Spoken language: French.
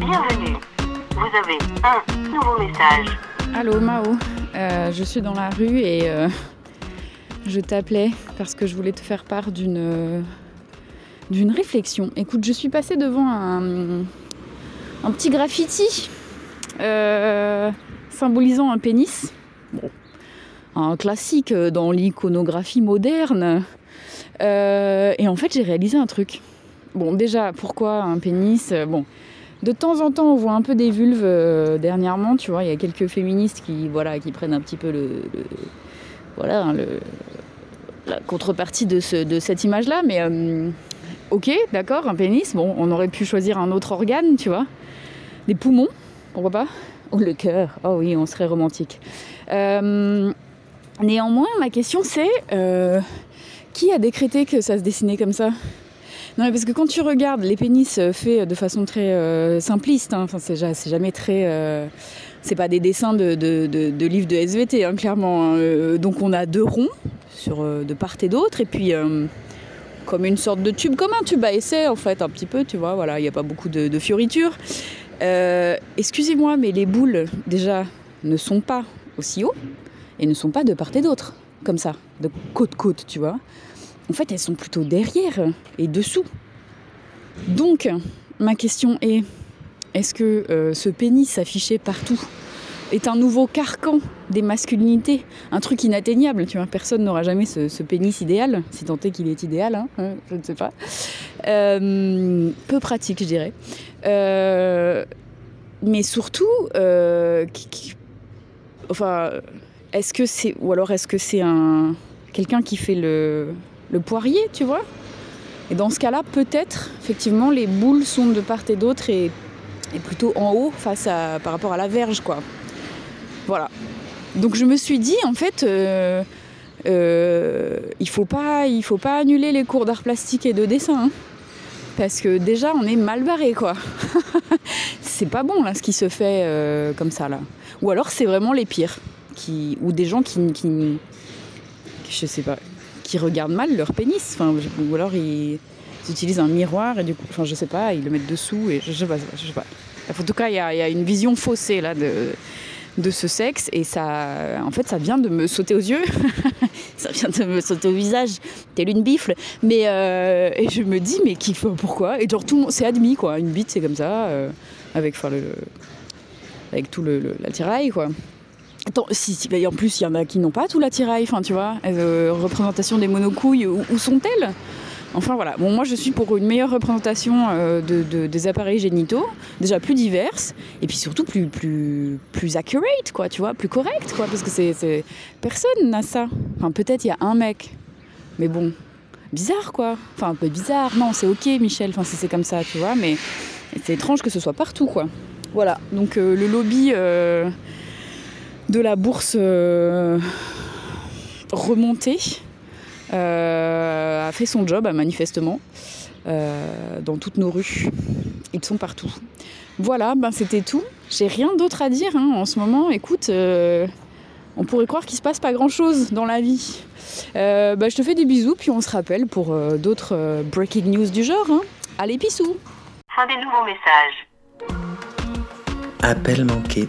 Bienvenue. Vous avez un nouveau message. Allô Mao, Euh, je suis dans la rue et euh, je t'appelais parce que je voulais te faire part d'une euh, d'une réflexion. Écoute, je suis passée devant un, un petit graffiti symbolisant un pénis. Bon, un classique dans l'iconographie moderne. Et en fait, j'ai réalisé un truc. Bon, déjà, pourquoi un pénis? Bon, de temps en temps, on voit un peu des vulves euh, dernièrement, tu vois. Il y a quelques féministes qui, voilà, qui prennent un petit peu le, voilà, hein, la contrepartie de, ce- de cette image-là. Mais euh, ok, d'accord, un pénis. Bon, on aurait pu choisir un autre organe, tu vois. Des poumons, pourquoi pas Ou le cœur. Oh oui, on serait romantique. Euh, néanmoins, ma question c'est qui a décrété que ça se dessinait comme ça? Non, mais parce que quand tu regardes les pénis euh, faits de façon très euh, simpliste, hein, c'est ja- c'est jamais très. euh, c'est pas des dessins de, livres de SVT, hein, clairement. hein. Euh, donc on a deux ronds sur, de part et d'autre, et puis comme une sorte de tube, comme un tube à essai en fait, un petit peu, tu vois, voilà, il n'y a pas beaucoup de, fioritures. Excusez-moi, mais les boules, déjà, ne sont pas aussi hauts et ne sont pas de part et d'autre, comme ça, de côte-côte, tu vois. En fait, elles sont plutôt derrière et dessous. Donc, ma question est, est-ce que euh, ce pénis affiché partout est un nouveau carcan des masculinités? Un truc inatteignable, tu vois, personne n'aura jamais ce, pénis idéal, si tant est qu'il est idéal, hein, hein, je ne sais pas. Euh, peu pratique, je dirais. Euh, mais surtout, enfin, est-ce que c'est, ou alors est-ce que c'est un quelqu'un qui fait le, le poirier, tu vois Et dans ce cas-là, peut-être, effectivement, les boules sont de part et d'autre et, plutôt en haut face à, par rapport à la verge, quoi. Voilà. Donc je me suis dit, en fait, euh, euh, il faut pas, faut pas annuler les cours d'art plastique et de dessin, hein. parce que déjà on est mal barré, quoi. c'est pas bon là, ce qui se fait euh, comme ça là. Ou alors c'est vraiment les pires, qui, ou des gens qui, qui, je sais pas, qui regardent mal leur pénis, enfin, ou alors ils, utilisent un miroir et du coup, enfin je sais pas, ils le mettent dessous et je, sais pas, je sais pas. En tout cas, il y, a une vision faussée là de, de ce sexe et ça, en fait, ça vient de me sauter aux yeux, ça vient de me sauter au visage, telle une bifle. Mais euh, et je me dis mais qui, pourquoi? Et genre tout le c'est admis quoi, une bite c'est comme ça, euh, avec enfin le, avec tout le, le- l'attirail quoi. Attends, si, bah, en plus, il y en a qui n'ont pas tout l'attirail, enfin, tu vois. Euh, représentation des monocouilles, où, sont-elles? Enfin, voilà. Bon, moi, je suis pour une meilleure représentation euh, de, de- des appareils génitaux, déjà plus diverses, et puis surtout plus, plus, plus accurate, quoi, tu vois, plus correct, quoi, parce que c'est, personne n'a ça. Enfin, peut-être il y a un mec, mais bon, bizarre, quoi. Enfin, un peu bizarre. Non, c'est ok, Michel, enfin, si c'est comme ça, tu vois, mais c'est étrange que ce soit partout, quoi. Voilà. Donc, euh, le lobby. De la bourse euh, remontée euh, a fait son job, manifestement, euh, dans toutes nos rues. Ils sont partout. Voilà, ben c'était tout. J'ai rien d'autre à dire hein, en ce moment. Écoute, euh, on pourrait croire qu'il se passe pas grand-chose dans la vie. Euh, ben, je te fais des bisous, puis on se rappelle pour euh, d'autres euh, breaking news du genre. Hein. Allez, pissou Fin des nouveaux messages. Appel manqué.